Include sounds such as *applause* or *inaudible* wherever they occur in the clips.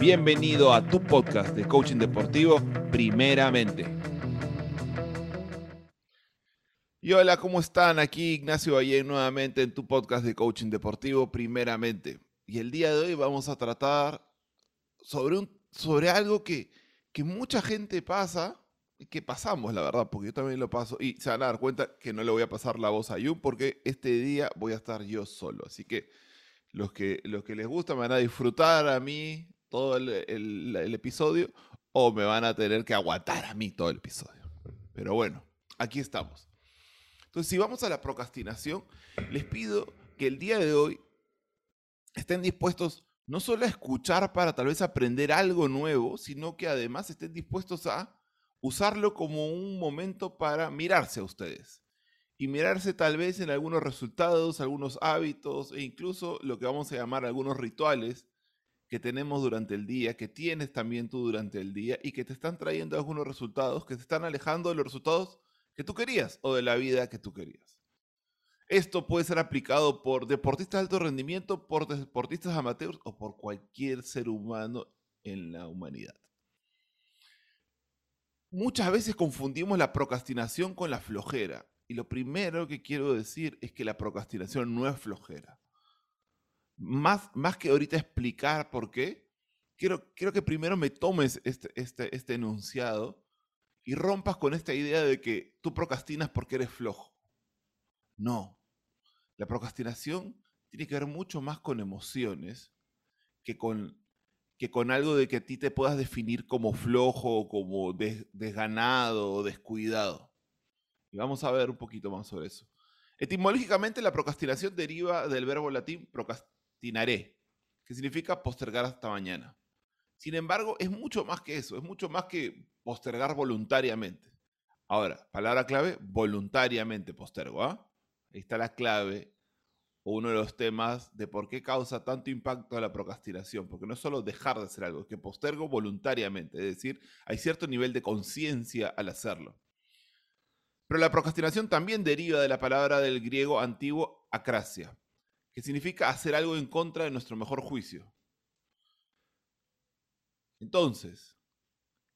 Bienvenido a tu podcast de coaching deportivo, primeramente. Y hola, ¿cómo están? Aquí Ignacio Valle nuevamente en tu podcast de coaching deportivo, primeramente. Y el día de hoy vamos a tratar sobre, un, sobre algo que, que mucha gente pasa, que pasamos, la verdad, porque yo también lo paso. Y se van a dar cuenta que no le voy a pasar la voz a Yu porque este día voy a estar yo solo. Así que los que, los que les gusta me van a disfrutar a mí todo el, episodio o me van a tener que aguantar a mí todo el episodio. Pero bueno, aquí estamos. Entonces, si vamos a la procrastinación, les pido que el día de hoy estén dispuestos no solo a escuchar para tal vez aprender algo nuevo, sino que además estén dispuestos a usarlo como un momento para mirarse a ustedes. Y mirarse tal vez en algunos resultados, algunos hábitos e incluso lo que vamos a llamar algunos rituales que tenemos durante el día, que tienes también tú durante el día y que te están trayendo algunos resultados, que te están alejando de los resultados que tú querías o de la vida que tú querías. Esto puede ser aplicado por deportistas de alto rendimiento, por deportistas amateurs o por cualquier ser humano en la humanidad. Muchas veces confundimos la procrastinación con la flojera. Y lo primero que quiero decir es que la procrastinación no es flojera más, más que ahorita explicar por qué, quiero, quiero que primero me tomes este, este, este enunciado y rompas con esta idea de que tú procrastinas porque eres flojo. No. La procrastinación tiene que ver mucho más con emociones que con, que con algo de que a ti te puedas definir como flojo, como desganado o descuidado. Y vamos a ver un poquito más sobre eso. Etimológicamente, la procrastinación deriva del verbo latín procrastinare tinaré, que significa postergar hasta mañana. Sin embargo, es mucho más que eso, es mucho más que postergar voluntariamente. Ahora, palabra clave, voluntariamente postergo. ¿ah? Ahí está la clave uno de los temas de por qué causa tanto impacto la procrastinación, porque no es solo dejar de hacer algo, es que postergo voluntariamente, es decir, hay cierto nivel de conciencia al hacerlo. Pero la procrastinación también deriva de la palabra del griego antiguo acracia, que significa hacer algo en contra de nuestro mejor juicio. Entonces,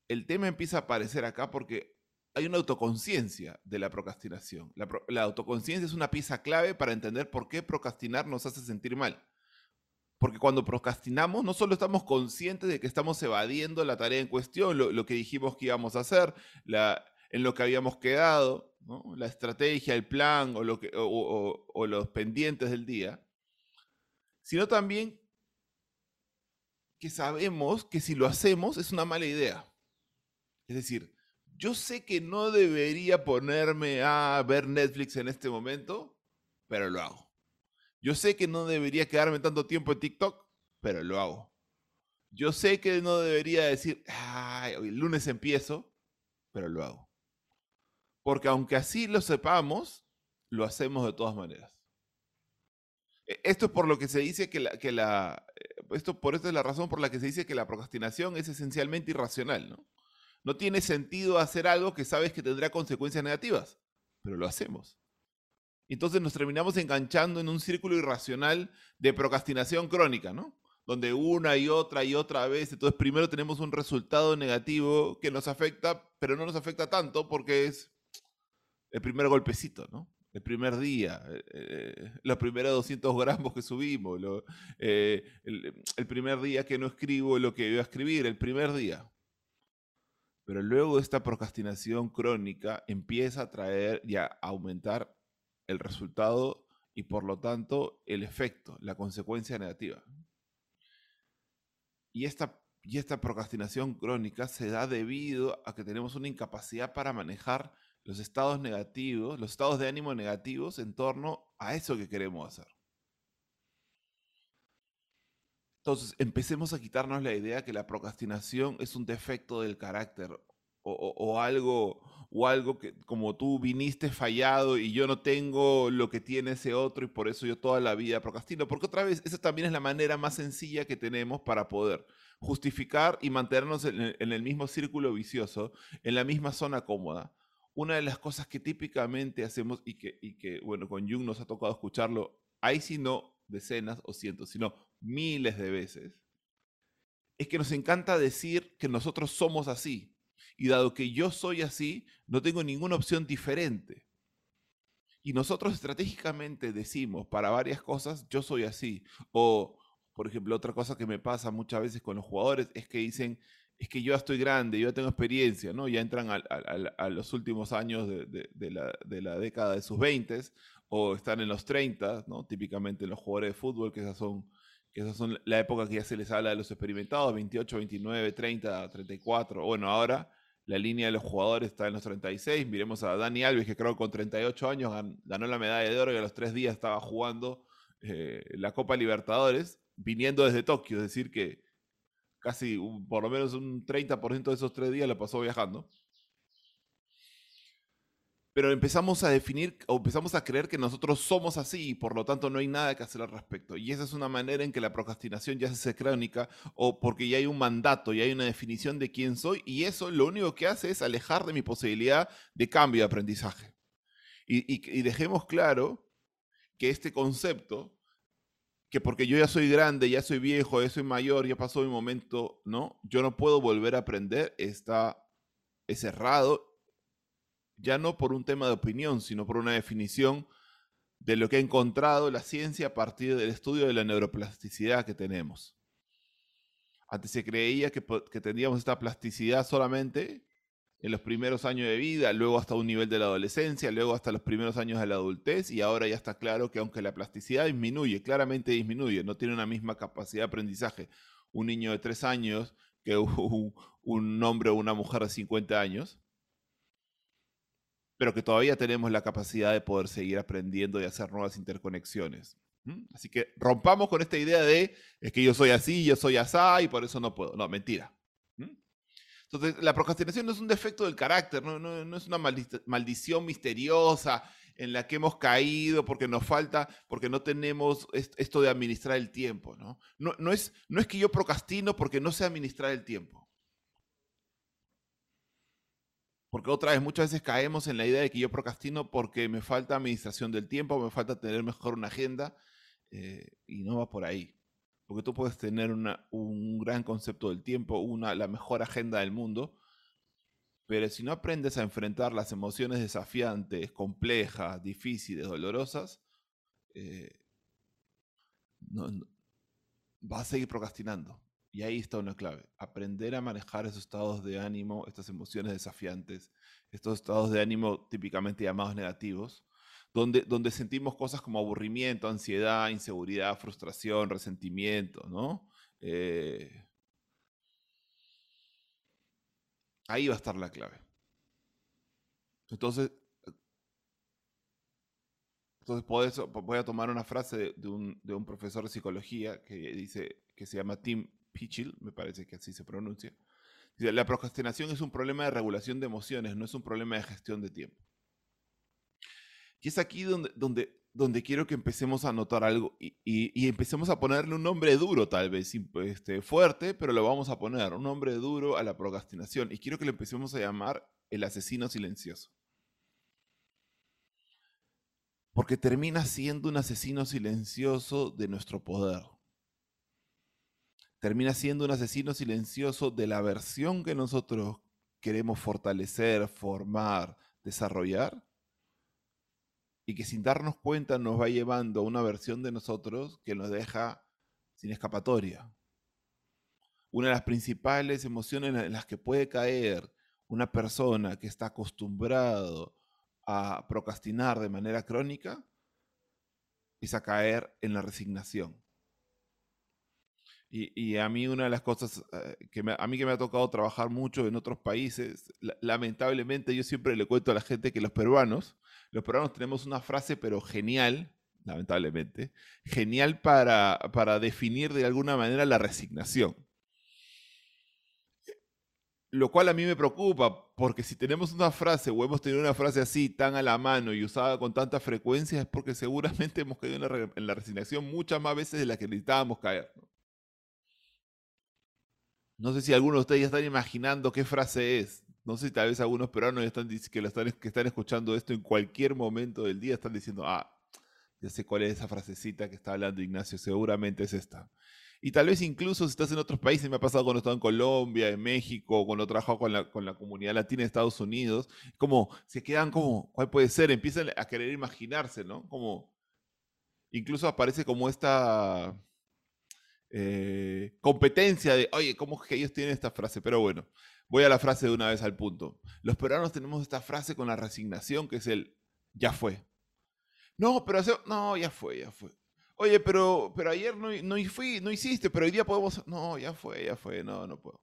el tema empieza a aparecer acá porque hay una autoconciencia de la procrastinación. La, autoconciencia es una pieza clave para entender por qué procrastinar nos hace sentir mal. Porque cuando procrastinamos, no solo estamos conscientes de que estamos evadiendo la tarea en cuestión, lo, que dijimos que íbamos a hacer, en lo que habíamos quedado, la estrategia, el plan o los pendientes del día, sino también que sabemos que si lo hacemos es una mala idea. Es decir, yo sé que no debería ponerme a ver Netflix en este momento, pero lo hago. Yo sé que no debería quedarme tanto tiempo en TikTok, pero lo hago. Yo sé que no debería decir, ay, el lunes empiezo, pero lo hago. Porque aunque así lo sepamos, lo hacemos de todas maneras. E, esto es por lo que se dice que la, que la eh, esto por esta es la razón por la que se dice que la procrastinación es esencialmente irracional, ¿no? No tiene sentido hacer algo que sabes que tendrá consecuencias negativas, pero lo hacemos. Entonces nos terminamos enganchando en un círculo irracional de procrastinación crónica, ¿no? Donde una y otra y otra vez, entonces primero tenemos un resultado negativo que nos afecta, pero no nos afecta tanto porque es el primer golpecito, ¿no? El primer día, eh, eh, los primeros 200 gramos que subimos, eh, el, primer día que no escribo lo que iba a escribir, el primer día. Pero luego esta procrastinación crónica empieza a traer y a aumentar el resultado y por lo tanto el efecto, la consecuencia negativa. Y esta, y esta procrastinación crónica se da debido a que tenemos una incapacidad para manejar los estados negativos, los estados de ánimo negativos en torno a eso que queremos hacer. Entonces, empecemos a quitarnos la idea que la procrastinación es un defecto del carácter o, algo o algo que como tú viniste fallado y yo no tengo lo que tiene ese otro y por eso yo toda la vida procrastino. Porque otra vez, esa también es la manera más sencilla que tenemos para poder justificar y mantenernos en el mismo círculo vicioso, en la misma zona cómoda una de las cosas que típicamente hacemos y que, y bueno, con Jung nos ha tocado escucharlo, hay si no decenas o cientos, sino miles de veces, es que nos encanta decir que nosotros somos así. Y dado que yo soy así, no tengo ninguna opción diferente. Y nosotros estratégicamente decimos para varias cosas, yo soy así. O, por ejemplo, otra cosa que me pasa muchas veces con los jugadores es que dicen, es que yo ya estoy grande, yo ya tengo experiencia, ¿no? Ya entran a, los últimos años de, la, década de sus 20 o están en los 30, ¿no? Típicamente los jugadores de fútbol, que esas son esas son la época que ya se les habla de los experimentados, 28, 29, 30, 34. Bueno, ahora la línea de los jugadores está en los 36. Miremos a Dani Alves, que creo que con 38 años ganó la medalla de oro y a los tres días estaba jugando eh, la Copa Libertadores, viniendo desde Tokio. Es decir, que casi por lo menos un 30% de esos tres días lo pasó viajando pero empezamos a definir o empezamos a creer que nosotros somos así y por lo tanto no hay nada que hacer al respecto. Y esa es una manera en que la procrastinación ya se hace crónica o porque ya hay un mandato, ya hay una definición de quién soy y eso lo único que hace es alejar de mi posibilidad de cambio de aprendizaje. Y, dejemos claro que este concepto, que porque yo ya soy grande, ya soy viejo, ya soy mayor, ya pasó mi momento, ¿no? Yo no puedo volver a aprender, está, es errado ya no por un tema de opinión, sino por una definición de lo que ha encontrado la ciencia a partir del estudio de la neuroplasticidad que tenemos. Antes se creía que, que tendríamos esta plasticidad solamente en los primeros años de vida, luego hasta un nivel de la adolescencia, luego hasta los primeros años de la adultez, y ahora ya está claro que aunque la plasticidad disminuye, claramente disminuye, no tiene una misma capacidad de aprendizaje un niño de 3 años que un, hombre o una mujer de 50 años, pero que todavía tenemos la capacidad de poder seguir aprendiendo y hacer nuevas interconexiones. Así que rompamos con esta idea de es que yo soy así, yo soy asá y por eso no puedo. No, mentira. Entonces, la procrastinación no es un defecto del carácter, no, es una maldición misteriosa en la que hemos caído porque nos falta, porque no tenemos esto de administrar el tiempo. ¿no? Es que yo procrastino porque no sé administrar el tiempo. Porque otra vez, muchas veces caemos en la idea de que yo procrastino porque me falta administración del tiempo, me falta tener mejor una agenda, eh, y no va por ahí. Porque tú puedes tener un gran concepto del tiempo, una, la mejor agenda del mundo, pero si no aprendes a enfrentar las emociones desafiantes, complejas, difíciles, dolorosas, eh, vas a seguir procrastinando. Y ahí está una clave, aprender a manejar esos estados de ánimo, estas emociones desafiantes, estos estados de ánimo típicamente llamados negativos, donde, donde sentimos cosas como aburrimiento, ansiedad, inseguridad, frustración, resentimiento, ¿no? Eh, ahí va a estar la clave. Entonces, entonces voy a tomar una frase de, un, de un profesor de psicología que dice, que se llama Tim Pichil, me parece que así se pronuncia. la procrastinación es un problema de regulación de emociones, no es un problema de gestión de tiempo. Y es aquí donde, donde, donde quiero que empecemos a notar algo y, y, empecemos a ponerle un nombre duro, tal vez este, fuerte, pero lo vamos a poner, un nombre duro a la procrastinación. Y quiero que le empecemos a llamar el asesino silencioso. Porque termina siendo un asesino silencioso de nuestro poder termina siendo un asesino silencioso de la versión que nosotros queremos fortalecer, formar, desarrollar, y que sin darnos cuenta nos va llevando a una versión de nosotros que nos deja sin escapatoria. Una de las principales emociones en las que puede caer una persona que está acostumbrado a procrastinar de manera crónica es a caer en la resignación. Y, a mí una de las cosas eh, que a mí que me ha tocado trabajar mucho en otros países, lamentablemente yo siempre le cuento a la gente que los peruanos, los peruanos tenemos una frase pero genial, lamentablemente, genial para, para definir de alguna manera la resignación. Lo cual a mí me preocupa, porque si tenemos una frase o hemos tenido una frase así tan a la mano y usada con tanta frecuencia, es porque seguramente *laughs* hemos caído en la, resignación muchas más veces de las que necesitábamos caer. ¿no? No sé si algunos de ustedes ya están imaginando qué frase es. No sé si tal vez algunos peruanos que, lo están, que están escuchando esto en cualquier momento del día están diciendo, ah, ya sé cuál es esa frasecita que está hablando Ignacio, seguramente es esta. Y tal vez incluso si estás en otros países, me ha pasado cuando he estado en Colombia, en México, cuando he trabajado con la, con la comunidad latina de Estados Unidos, como se quedan como, ¿cuál puede ser? Empiezan a querer imaginarse, ¿no? Como, incluso aparece como esta eh, competencia de, oye, ¿cómo es que ellos tienen esta frase? Pero bueno, voy a la frase de una vez al punto. Los peruanos tenemos esta frase con la resignación que es el, ya fue. No, pero no, ya fue, ya fue. Oye, pero, pero ayer no, no fui, no hiciste, pero hoy día podemos. No, ya fue, ya fue, no, no puedo.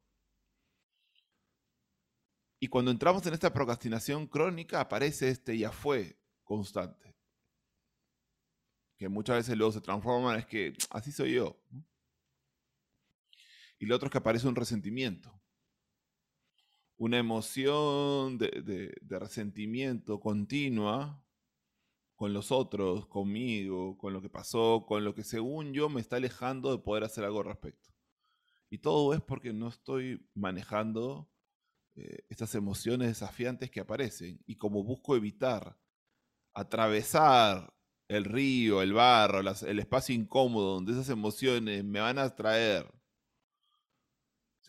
Y cuando entramos en esta procrastinación crónica, aparece este ya fue constante. Que muchas veces luego se transforma en es que así soy yo. Y lo otro es que aparece un resentimiento. Una emoción de resentimiento continua con los otros, conmigo, con lo que pasó, con lo que según yo me está alejando de poder hacer algo al respecto. Y todo es porque no estoy manejando eh, estas emociones desafiantes que aparecen. Y como busco evitar atravesar el río, el barro, el espacio incómodo donde esas emociones me van a traer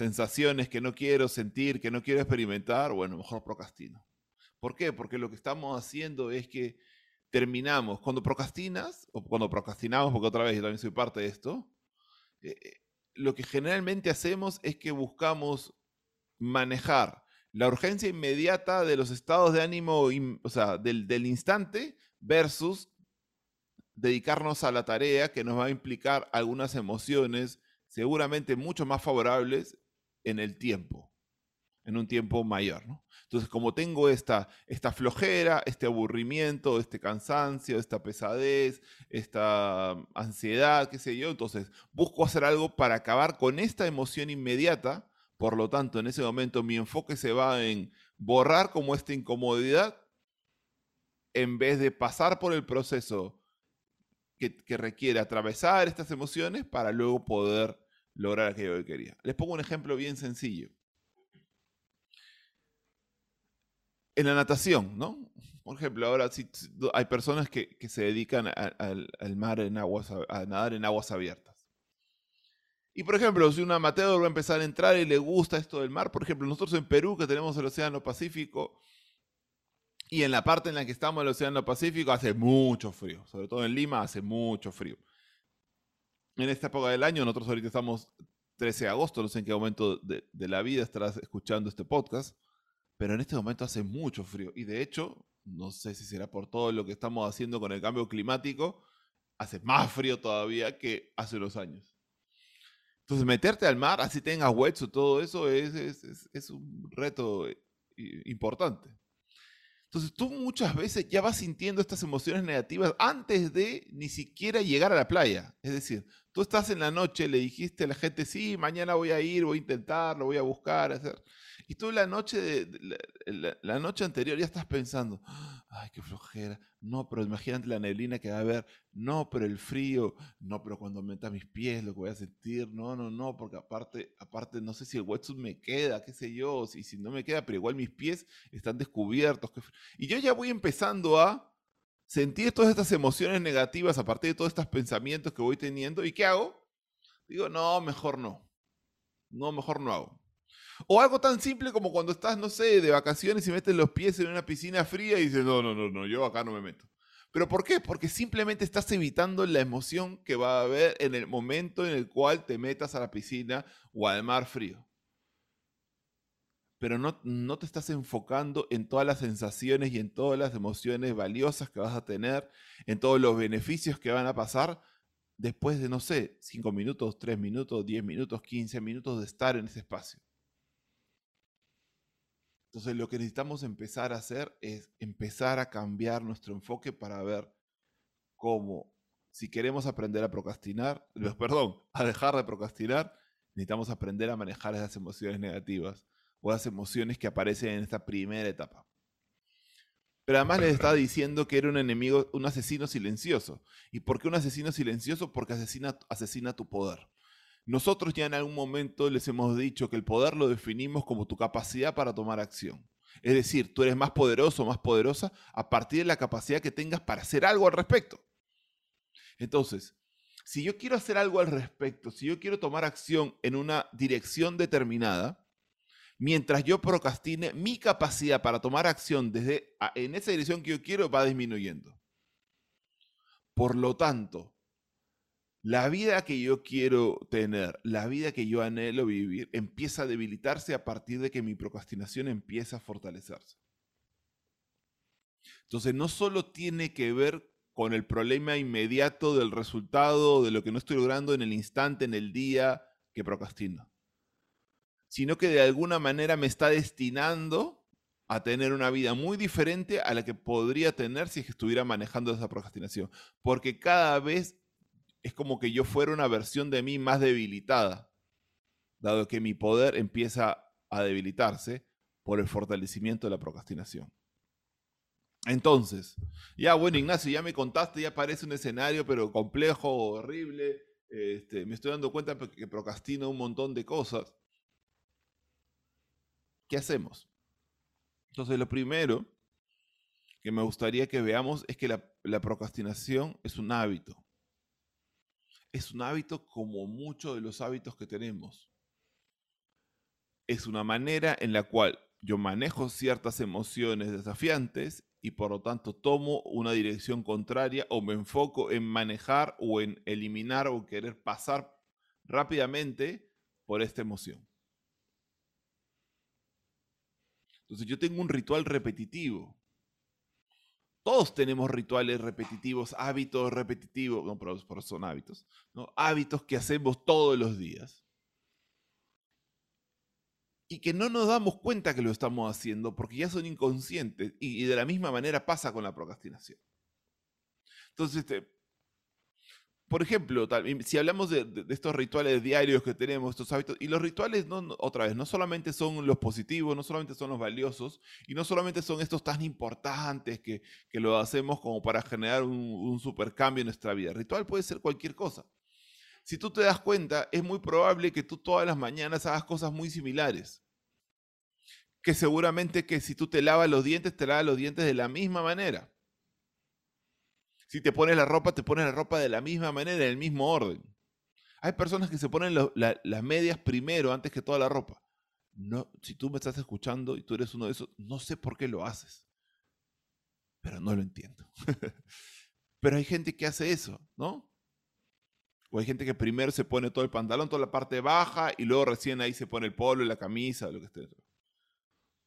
sensaciones que no quiero sentir, que no quiero experimentar, bueno, mejor procrastino. ¿Por qué? Porque lo que estamos haciendo es que terminamos, cuando procrastinas, o cuando procrastinamos, porque otra vez yo también soy parte de esto, eh, eh, lo que generalmente hacemos es que buscamos manejar la urgencia inmediata de los estados de ánimo, o sea, del, del instante, versus dedicarnos a la tarea que nos va a implicar algunas emociones seguramente mucho más favorables en el tiempo, en un tiempo mayor. ¿no? Entonces, como tengo esta, esta flojera, este aburrimiento, este cansancio, esta pesadez, esta ansiedad, qué sé yo, entonces busco hacer algo para acabar con esta emoción inmediata. Por lo tanto, en ese momento mi enfoque se va en borrar como esta incomodidad en vez de pasar por el proceso que, que, requiere atravesar estas emociones para luego poder lograr aquello que quería. Les pongo un ejemplo bien sencillo. en la natación, ¿no? Por ejemplo, ahora hay personas que, se dedican al mar en aguas, a nadar en aguas abiertas. Y por ejemplo, si un amateur va a empezar a entrar y le gusta esto del mar, por ejemplo, nosotros en Perú que tenemos el Océano Pacífico, y en la parte en la que estamos del Océano Pacífico hace mucho frío, sobre todo en Lima hace mucho frío. En esta época del año, nosotros ahorita estamos 13 de agosto, no sé en qué momento de, de la vida estarás escuchando este podcast pero en este momento hace mucho frío. Y de hecho, no sé si será por todo lo que estamos haciendo con el cambio climático, hace más frío todavía que hace unos años. Entonces, meterte al mar, así tengas o todo eso, es, es, un reto eh, importante. Entonces, tú muchas veces ya vas sintiendo estas emociones negativas antes de ni siquiera llegar a la playa. Es decir, tú estás en la noche, le dijiste a la gente, sí, mañana voy a ir, voy a intentarlo, voy a buscar, hacer. Y tú la noche, de, la, noche anterior ya estás pensando, ay, qué flojera. No, pero imagínate la neblina que va a haber. No, pero el frío. No, pero cuando meta mis pies lo que voy a sentir. No, no, no, porque aparte, aparte no sé si el wetsuit me queda, qué sé yo. Si, si no me queda, pero igual mis pies están descubiertos. Y yo ya voy empezando a sentir todas estas emociones negativas a partir de todos estos pensamientos que voy teniendo. ¿Y qué hago? Digo, no, mejor no. No, mejor no hago. O algo tan simple como cuando estás, no sé, de vacaciones y metes los pies en una piscina fría y dices, no, no, no, no, yo acá no me meto. ¿Pero por qué? Porque simplemente estás evitando la emoción que va a haber en el momento en el cual te metas a la piscina o al mar frío. Pero no, no te estás enfocando en todas las sensaciones y en todas las emociones valiosas que vas a tener, en todos los beneficios que van a pasar después de, no sé, 5 minutos, 3 minutos, 10 minutos, 15 minutos de estar en ese espacio. Entonces lo que necesitamos empezar a hacer es empezar a cambiar nuestro enfoque para ver cómo, si queremos aprender a procrastinar, perdón, a dejar de procrastinar, necesitamos aprender a manejar esas emociones negativas o las emociones que aparecen en esta primera etapa. Pero además les está diciendo que era un enemigo, un asesino silencioso. ¿Y por qué un asesino silencioso? Porque asesina, asesina tu poder. Nosotros ya en algún momento les hemos dicho que el poder lo definimos como tu capacidad para tomar acción. Es decir, tú eres más poderoso o más poderosa a partir de la capacidad que tengas para hacer algo al respecto. Entonces, si yo quiero hacer algo al respecto, si yo quiero tomar acción en una dirección determinada, mientras yo procrastine, mi capacidad para tomar acción desde en esa dirección que yo quiero va disminuyendo. Por lo tanto, la vida que yo quiero tener, la vida que yo anhelo vivir, empieza a debilitarse a partir de que mi procrastinación empieza a fortalecerse. Entonces, no solo tiene que ver con el problema inmediato del resultado, de lo que no estoy logrando en el instante, en el día que procrastino, sino que de alguna manera me está destinando a tener una vida muy diferente a la que podría tener si estuviera manejando esa procrastinación. Porque cada vez es como que yo fuera una versión de mí más debilitada, dado que mi poder empieza a debilitarse por el fortalecimiento de la procrastinación. Entonces, ya bueno, Ignacio, ya me contaste, ya parece un escenario, pero complejo, horrible. Este, me estoy dando cuenta que procrastino un montón de cosas. ¿Qué hacemos? Entonces, lo primero que me gustaría que veamos es que la, la procrastinación es un hábito. Es un hábito como muchos de los hábitos que tenemos. Es una manera en la cual yo manejo ciertas emociones desafiantes y por lo tanto tomo una dirección contraria o me enfoco en manejar o en eliminar o querer pasar rápidamente por esta emoción. Entonces yo tengo un ritual repetitivo. Todos tenemos rituales repetitivos, hábitos repetitivos, no, pero, son hábitos, hábitos que hacemos todos los días y que no nos damos cuenta que lo estamos haciendo porque ya son inconscientes y, de la misma manera pasa con la procrastinación. Entonces, este, por ejemplo, si hablamos de, estos rituales diarios que tenemos, estos hábitos, y los rituales, no, otra vez, no solamente son los positivos, no solamente son los valiosos, y no solamente son estos tan importantes que, que lo hacemos como para generar un, un supercambio en nuestra vida. Ritual puede ser cualquier cosa. Si tú te das cuenta, es muy probable que tú todas las mañanas hagas cosas muy similares. Que seguramente que si tú te lavas los dientes, te lavas los dientes de la misma manera. Si te pones la ropa, te pones la ropa de la misma manera, en el mismo orden. Hay personas que se ponen las medias primero antes que toda la ropa. No, si tú me estás escuchando y tú eres uno de esos, no sé por qué lo haces. Pero no lo entiendo. *laughs* pero hay gente que hace eso, ¿no? O hay gente que primero se pone todo el pantalón, toda la parte baja, y luego recién ahí se pone el polo la camisa, lo que esté.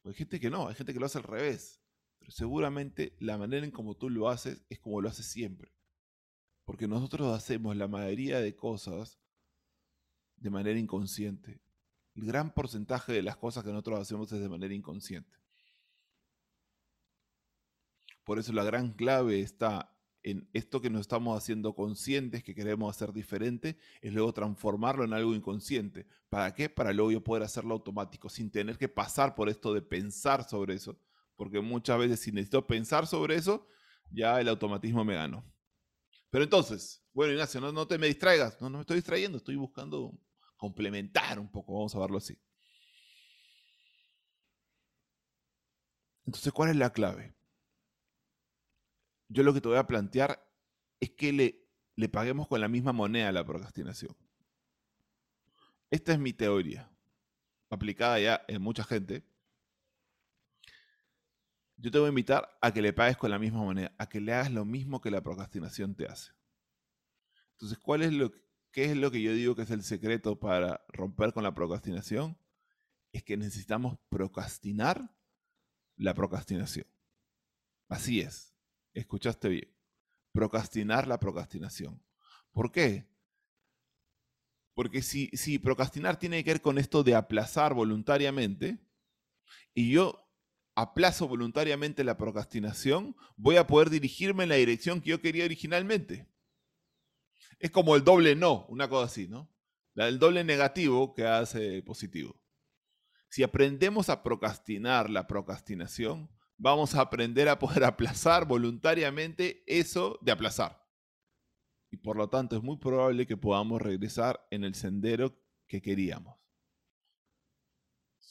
O hay gente que no, hay gente que lo hace al revés. Seguramente la manera en como tú lo haces es como lo haces siempre. Porque nosotros hacemos la mayoría de cosas de manera inconsciente. El gran porcentaje de las cosas que nosotros hacemos es de manera inconsciente. Por eso la gran clave está en esto que nos estamos haciendo conscientes, que queremos hacer diferente, es luego transformarlo en algo inconsciente. ¿Para qué? Para luego yo poder hacerlo automático, sin tener que pasar por esto de pensar sobre eso. Porque muchas veces si necesito pensar sobre eso, ya el automatismo me ganó. Pero entonces, bueno Ignacio, no, te me distraigas. No, no me estoy distrayendo, estoy buscando complementar un poco, vamos a verlo así. Entonces, ¿cuál es la clave? yo lo que te voy a plantear es que le, le paguemos con la misma moneda a la procrastinación. Esta es mi teoría, aplicada ya en mucha gente. Yo te voy a invitar a que le pagues con la misma moneda, a que le hagas lo mismo que la procrastinación te hace. Entonces, ¿cuál es lo, ¿qué es lo que yo digo que es el secreto para romper con la procrastinación? Es que necesitamos procrastinar la procrastinación. Así es escuchaste bien, procrastinar la procrastinación. ¿Por qué? Porque si, si procrastinar tiene que ver con esto de aplazar voluntariamente, y yo aplazo voluntariamente la procrastinación, voy a poder dirigirme en la dirección que yo quería originalmente. Es como el doble no, una cosa así, ¿no? El doble negativo que hace positivo. Si aprendemos a procrastinar la procrastinación, vamos a aprender a poder *laughs* aplazar voluntariamente eso de aplazar. Y por lo tanto es muy probable que podamos regresar en el sendero que queríamos.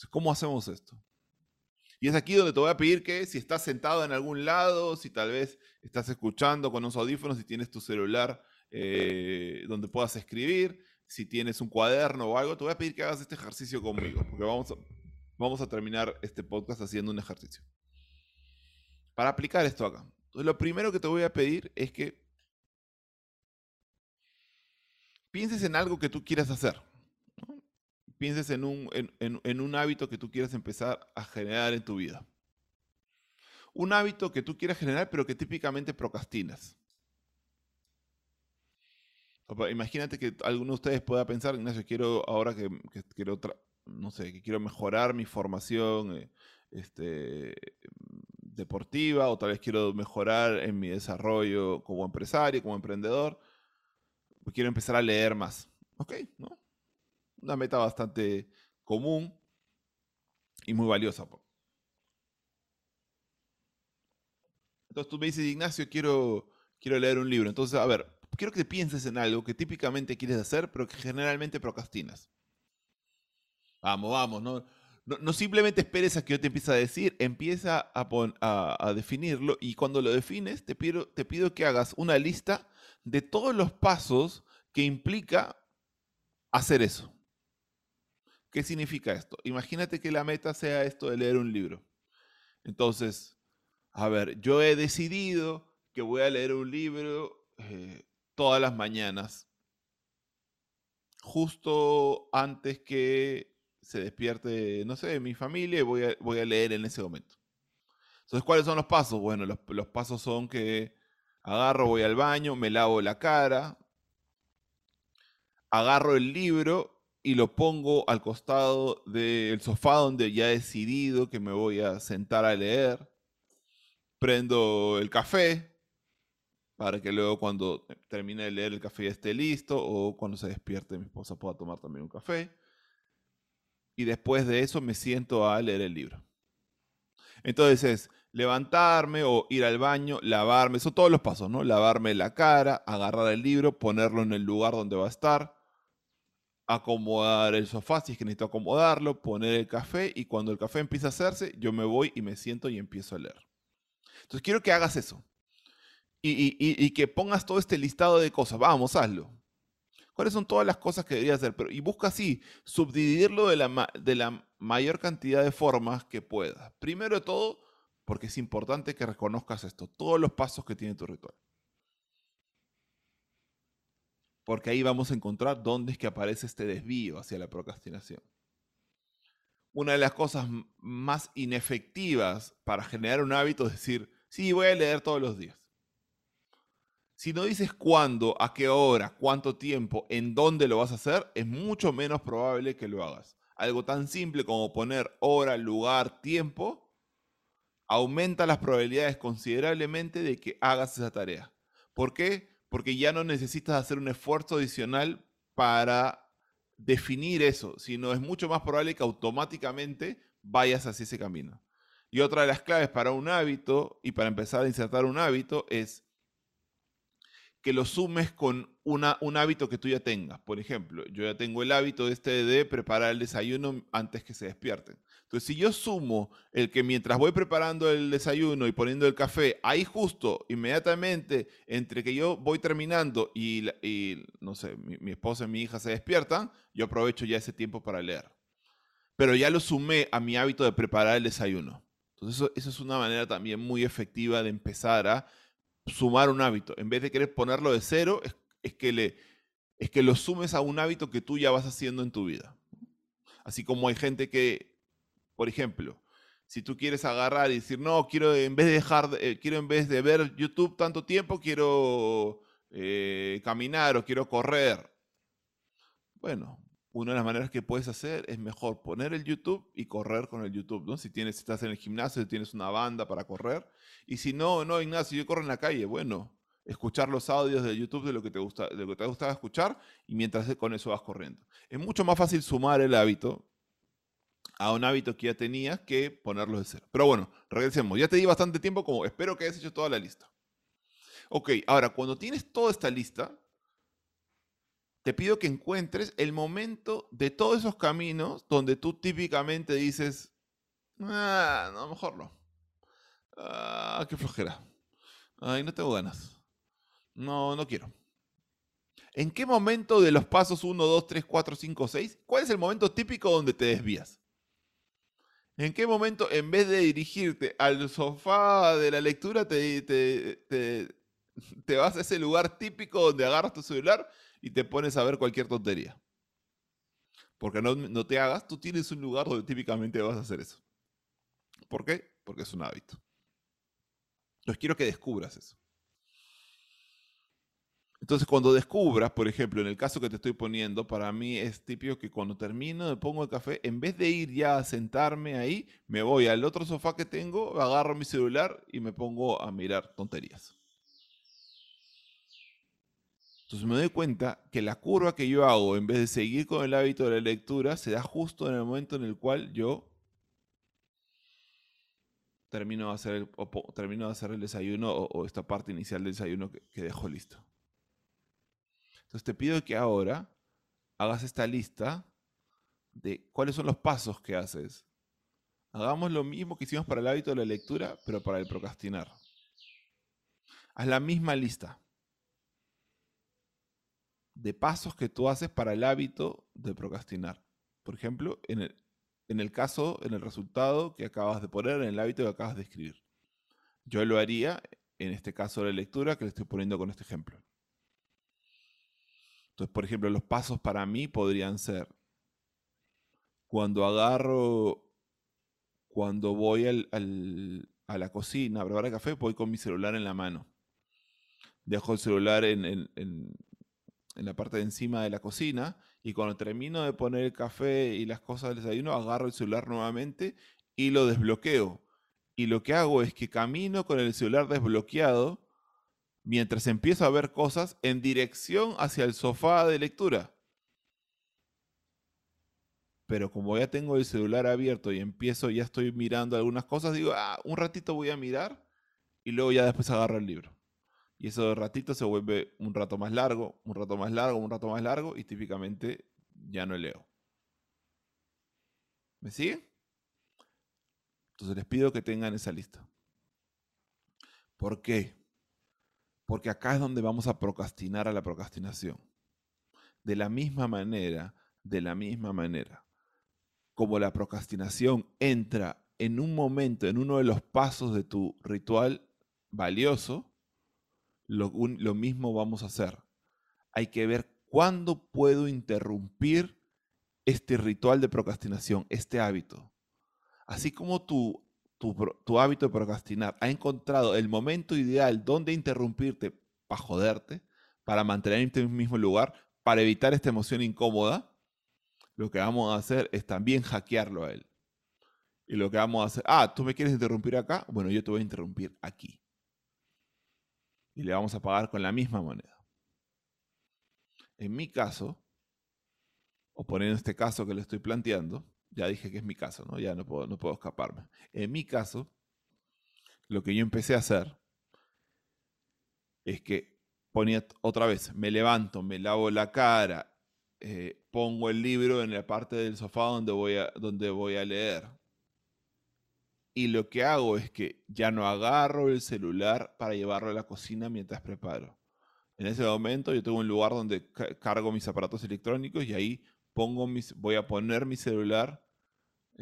¿Cómo hacemos esto? Y es aquí donde te voy a pedir que si estás sentado en algún lado, si tal vez estás escuchando con unos audífonos, si tienes tu celular eh, donde puedas escribir. Si tienes un cuaderno o algo, te voy a pedir que hagas este ejercicio conmigo, porque vamos a, vamos a terminar este podcast haciendo un ejercicio. Para aplicar esto acá. Lo primero que te voy a pedir es que pienses en algo que tú quieras hacer. Pienses en un, en un hábito que tú quieras empezar a generar en tu vida. Un hábito que tú quieras generar, pero que típicamente procrastinas. Imagínate que alguno de ustedes pueda pensar, Ignacio, quiero ahora que, quiero, no sé, que quiero mejorar mi formación eh, este, deportiva o tal vez quiero mejorar en mi desarrollo como empresario, como emprendedor. Quiero empezar a leer más. Ok, ¿no? Una meta bastante común y muy valiosa. Entonces tú me dices, Ignacio, quiero, quiero leer un libro. Entonces, a ver, quiero que pienses en algo que típicamente quieres hacer, pero que generalmente procrastinas. Vamos, vamos, no, no, simplemente esperes a que yo te empiece a decir, empieza a, a, definirlo y cuando lo defines te pido, te pido que hagas una lista de todos los pasos que implica hacer eso. ¿Qué significa esto? Imagínate que la meta sea esto de leer un libro. Entonces, a ver, yo he decidido que voy a leer un libro eh, todas las mañanas, justo antes que se despierte, no sé, mi familia y voy a, voy a leer en ese momento. Entonces, ¿cuáles son los pasos? Bueno, los, los pasos son que agarro, voy al baño, me lavo la cara, agarro el libro y lo pongo al costado del sofá donde ya he decidido que me voy a sentar a leer. Prendo el café, para que luego cuando termine de leer el café ya esté listo o cuando se despierte mi esposa pueda tomar también un café. Y después de eso me siento a leer el libro. Entonces es levantarme o ir al baño, lavarme, son todos los pasos, ¿no? Lavarme la cara, agarrar el libro, ponerlo en el lugar donde va a estar, acomodar el sofá si es que necesito acomodarlo, poner el café y cuando el café empieza a hacerse, yo me voy y me siento y empiezo a leer. Entonces quiero que hagas eso y, que pongas todo este listado de cosas. Vamos, hazlo. ¿Cuáles son todas las cosas que deberías hacer? Pero, y busca así, subdividirlo de la, de la mayor cantidad de formas que puedas. Primero de todo, porque es importante que reconozcas esto, todos los pasos que tiene tu ritual. Porque ahí vamos a encontrar dónde es que aparece este desvío hacia la procrastinación. Una de las cosas más inefectivas para generar un hábito es decir, sí, voy a leer todos los días. Si no dices cuándo, a qué hora, cuánto tiempo, en dónde lo vas a hacer, es mucho menos probable que lo hagas. Algo tan simple como poner hora, lugar, tiempo, aumenta las probabilidades considerablemente de que hagas esa tarea. ¿Por qué? Porque ya no necesitas hacer un esfuerzo adicional para definir eso, sino es mucho más probable que automáticamente vayas hacia ese camino. Y otra de las claves para un hábito y para empezar a insertar un hábito es que lo sumes con una, un hábito que tú ya tengas. Por ejemplo, yo ya tengo el hábito este de preparar el desayuno antes que se despierten. Entonces, si yo sumo el que mientras voy preparando el desayuno y poniendo el café, ahí justo, inmediatamente, entre que yo voy terminando y, no sé, mi, esposa y mi hija se despiertan, yo aprovecho ya ese tiempo para leer. Pero ya lo sumé a mi hábito de preparar el desayuno. Entonces, eso, eso es una manera también muy efectiva de empezar a sumar un hábito. En vez de querer ponerlo de cero, es, que le, es que lo sumes a un hábito que tú ya vas haciendo en tu vida. Así como hay gente que, por ejemplo, si tú quieres agarrar y decir, no, quiero en vez de dejar, eh, quiero en vez de ver YouTube tanto tiempo, quiero eh, caminar o quiero correr. Bueno, una de las maneras que puedes hacer es mejor poner el YouTube y correr con el YouTube. Si tienes, estás en el gimnasio, si tienes una banda para correr. Y si no, no, Ignacio, yo corro en la calle, bueno, escuchar los audios de YouTube de lo que te gusta, de lo que te gustaba escuchar y mientras con eso vas corriendo. Es mucho más fácil sumar el hábito a un hábito que ya tenías que ponerlo de cero. Pero bueno, regresemos. Ya te di bastante tiempo, como espero que hayas hecho toda la lista. Ok, ahora, cuando tienes toda esta lista, te pido que encuentres el momento de todos esos caminos donde tú típicamente dices, ah, no, mejor no. Ah, qué flojera. Ay, no tengo ganas. No, no quiero. ¿En qué momento de los pasos 1, 2, 3, 4, 5, 6? ¿Cuál es el momento típico donde te desvías? ¿En qué momento, en vez de dirigirte al sofá de la lectura, te, te, vas a ese lugar típico donde agarras tu celular y te pones a ver cualquier tontería? Porque no, no te hagas, tú tienes un lugar donde típicamente vas a hacer eso. ¿Por qué? Porque es un hábito. Entonces quiero que descubras eso. Entonces, cuando descubras, por ejemplo, en el caso que te estoy poniendo, para mí es típico que cuando termino, me pongo el café, en vez de ir ya a sentarme ahí, me voy al otro sofá que tengo, agarro mi celular y me pongo a mirar tonterías. Entonces me doy cuenta que la curva que yo hago, en vez de seguir con el hábito de la lectura, se da justo en el momento en el cual yo termino de hacer el, termino de hacer el desayuno o, esta parte inicial del desayuno que dejo listo. Entonces te pido que ahora hagas esta lista de cuáles son los pasos que haces. Hagamos lo mismo que hicimos para el hábito de la lectura, pero para el procrastinar. Haz la misma lista de pasos que tú haces para el hábito de procrastinar. Por ejemplo, en el, en el caso, en el resultado que acabas de poner, en el hábito que acabas de escribir. Yo lo haría en este caso de la lectura que le estoy poniendo con este ejemplo. Entonces, por ejemplo, los pasos para mí podrían ser cuando agarro, cuando voy a la cocina a preparar café, voy con mi celular en la mano. Dejo el celular en, en, la parte de encima de la cocina y cuando termino de poner el café y las cosas del desayuno, agarro el celular nuevamente y lo desbloqueo. Y lo que hago es que camino con el celular desbloqueado mientras empiezo a ver cosas en dirección hacia el sofá de lectura. Pero como ya tengo el celular abierto y empiezo, ya estoy mirando algunas cosas, digo, ah, un ratito voy a mirar y luego ya después agarro el libro. Y eso de ratito se vuelve un rato más largo, un rato más largo, un rato más largo y típicamente ya no leo. ¿Me sigue? Entonces les pido que tengan esa lista. ¿Por qué? Porque acá es donde vamos a procrastinar a la procrastinación. De la misma manera, de la misma manera, como la procrastinación entra en un momento, en uno de los pasos de tu ritual valioso, lo, lo mismo vamos a hacer. Hay que ver cuándo puedo interrumpir este ritual de procrastinación, este hábito. Así como tú tu, hábito de procrastinar, ha encontrado el momento ideal donde interrumpirte para joderte, para mantenerte en el mismo lugar, para evitar esta emoción incómoda, lo que vamos a hacer es también hackearlo a él. Y lo que vamos a hacer, ah, tú me quieres interrumpir acá, bueno, yo te voy a interrumpir aquí. Y le vamos a pagar con la misma moneda. En mi caso, o poniendo este caso que le estoy planteando, ya dije que es mi caso, ¿no? Ya no puedo, no puedo escaparme. En mi caso, lo que yo empecé a hacer es que ponía otra vez, me levanto, me lavo la cara, eh, pongo el libro en la parte del sofá donde voy, a, donde voy a leer. Y lo que hago es que ya no agarro el celular para llevarlo a la cocina mientras preparo. En ese momento yo tengo un lugar donde cargo mis aparatos electrónicos y ahí pongo mis, voy a poner mi celular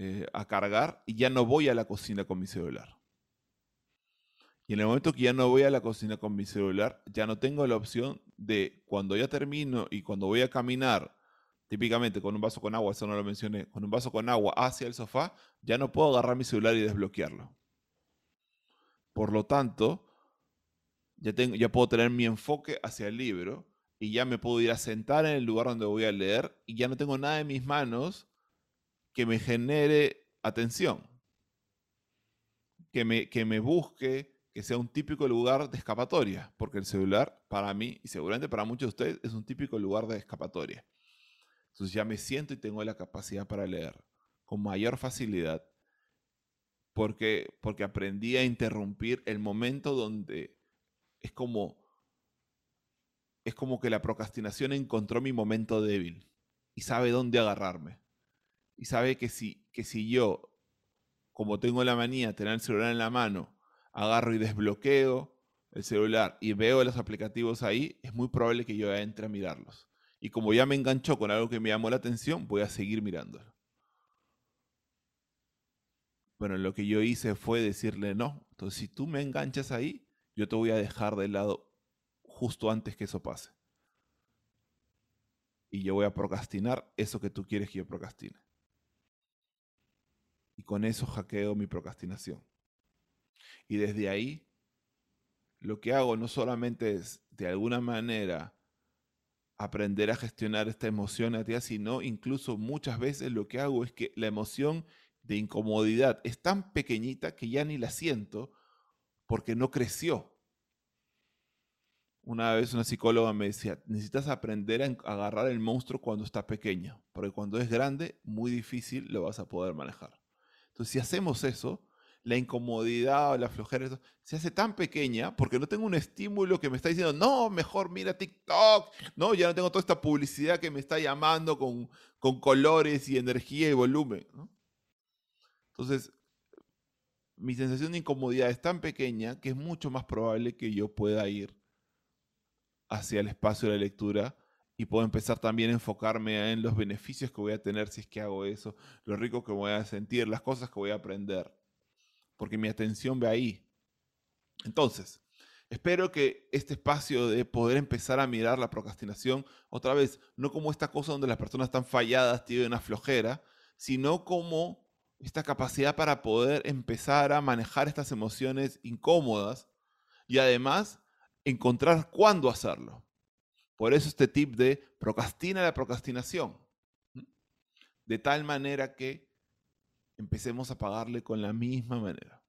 eh, a cargar y ya no voy a la cocina con mi celular. Y en el momento que ya no voy a la cocina con mi celular, ya no tengo la opción de cuando ya termino y cuando voy a caminar, típicamente con un vaso con agua, eso no lo mencioné, con un vaso con agua hacia el sofá, ya no puedo agarrar mi celular y desbloquearlo. Por lo tanto, ya, tengo, ya puedo tener mi enfoque hacia el libro y ya me puedo ir a sentar en el lugar donde voy a leer y ya no tengo nada en mis manos que me genere atención, que me, que me busque, que sea un típico lugar de escapatoria, porque el celular para mí, y seguramente para muchos de ustedes, es un típico lugar de escapatoria. Entonces ya me siento y tengo la capacidad para leer con mayor facilidad, porque, porque aprendí a interrumpir el momento donde es como, es como que la procrastinación encontró mi momento débil y sabe dónde agarrarme y sabe que si, que si yo, como tengo la manía de tener el celular en la mano, agarro y desbloqueo el celular y veo los aplicativos ahí, es muy probable que yo entre a mirarlos. Y como ya me enganchó con algo que me llamó la atención, voy a seguir mirándolo. Bueno, lo que yo hice fue decirle no. Entonces, si tú me enganchas ahí, yo te voy a dejar de lado justo antes que eso pase. Y yo voy a procrastinar eso que tú quieres que yo procrastine. Y con eso hackeo mi procrastinación. Y desde ahí, lo que hago no solamente es, de alguna manera, aprender a gestionar esta emoción a ti, sino incluso muchas veces lo que hago es que la emoción de incomodidad es tan pequeñita que ya ni la siento porque no creció. Una vez una psicóloga me decía, necesitas aprender a agarrar el monstruo cuando está pequeño, porque cuando es grande, muy difícil lo vas a poder manejar. Entonces, si hacemos eso, la incomodidad o la flojera se hace tan pequeña porque no tengo un estímulo que me está diciendo, no, mejor mira TikTok, no, ya no tengo toda esta publicidad que me está llamando con, con colores y energía y volumen. Entonces, mi sensación de incomodidad es tan pequeña que es mucho más probable que yo pueda ir hacia el espacio de la lectura y puedo empezar también a enfocarme en los beneficios que voy a tener si es que hago eso, lo rico que voy a sentir, las cosas que voy a aprender, porque mi atención ve ahí. Entonces, espero que este espacio de poder empezar a mirar la procrastinación, otra vez, no como esta cosa donde las personas están falladas, tienen una flojera, sino como esta capacidad para poder empezar a manejar estas emociones incómodas y además encontrar cuándo hacerlo. Por eso este tip de procrastina la procrastinación. De tal manera que empecemos a pagarle con la misma manera.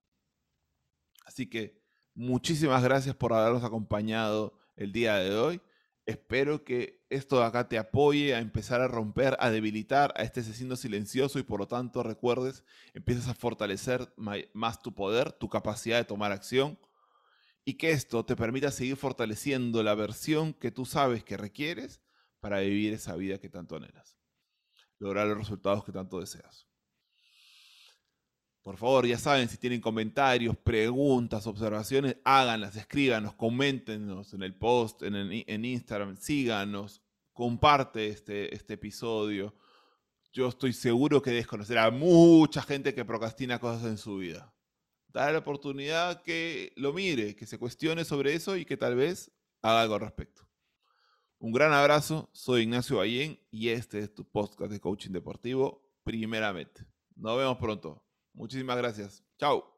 Así que muchísimas gracias por habernos acompañado el día de hoy. Espero que esto de acá te apoye a empezar a romper, a debilitar a este asesino silencioso y por lo tanto recuerdes, empiezas a fortalecer más tu poder, tu capacidad de tomar acción y que esto te permita seguir fortaleciendo la versión que tú sabes que requieres para vivir esa vida que tanto anhelas, lograr los resultados que tanto deseas. Por favor, ya saben, si tienen comentarios, preguntas, observaciones, háganlas, escríbanos, coméntenos en el post, en, Instagram, síganos, comparte este, este episodio. Yo estoy seguro que desconocerá a mucha gente que procrastina cosas en su vida dar la oportunidad que lo mire, que se cuestione sobre eso y que tal vez haga algo al respecto. Un gran abrazo, soy Ignacio Ballén y este es tu podcast de coaching deportivo, primeramente. Nos vemos pronto. Muchísimas gracias. Chao.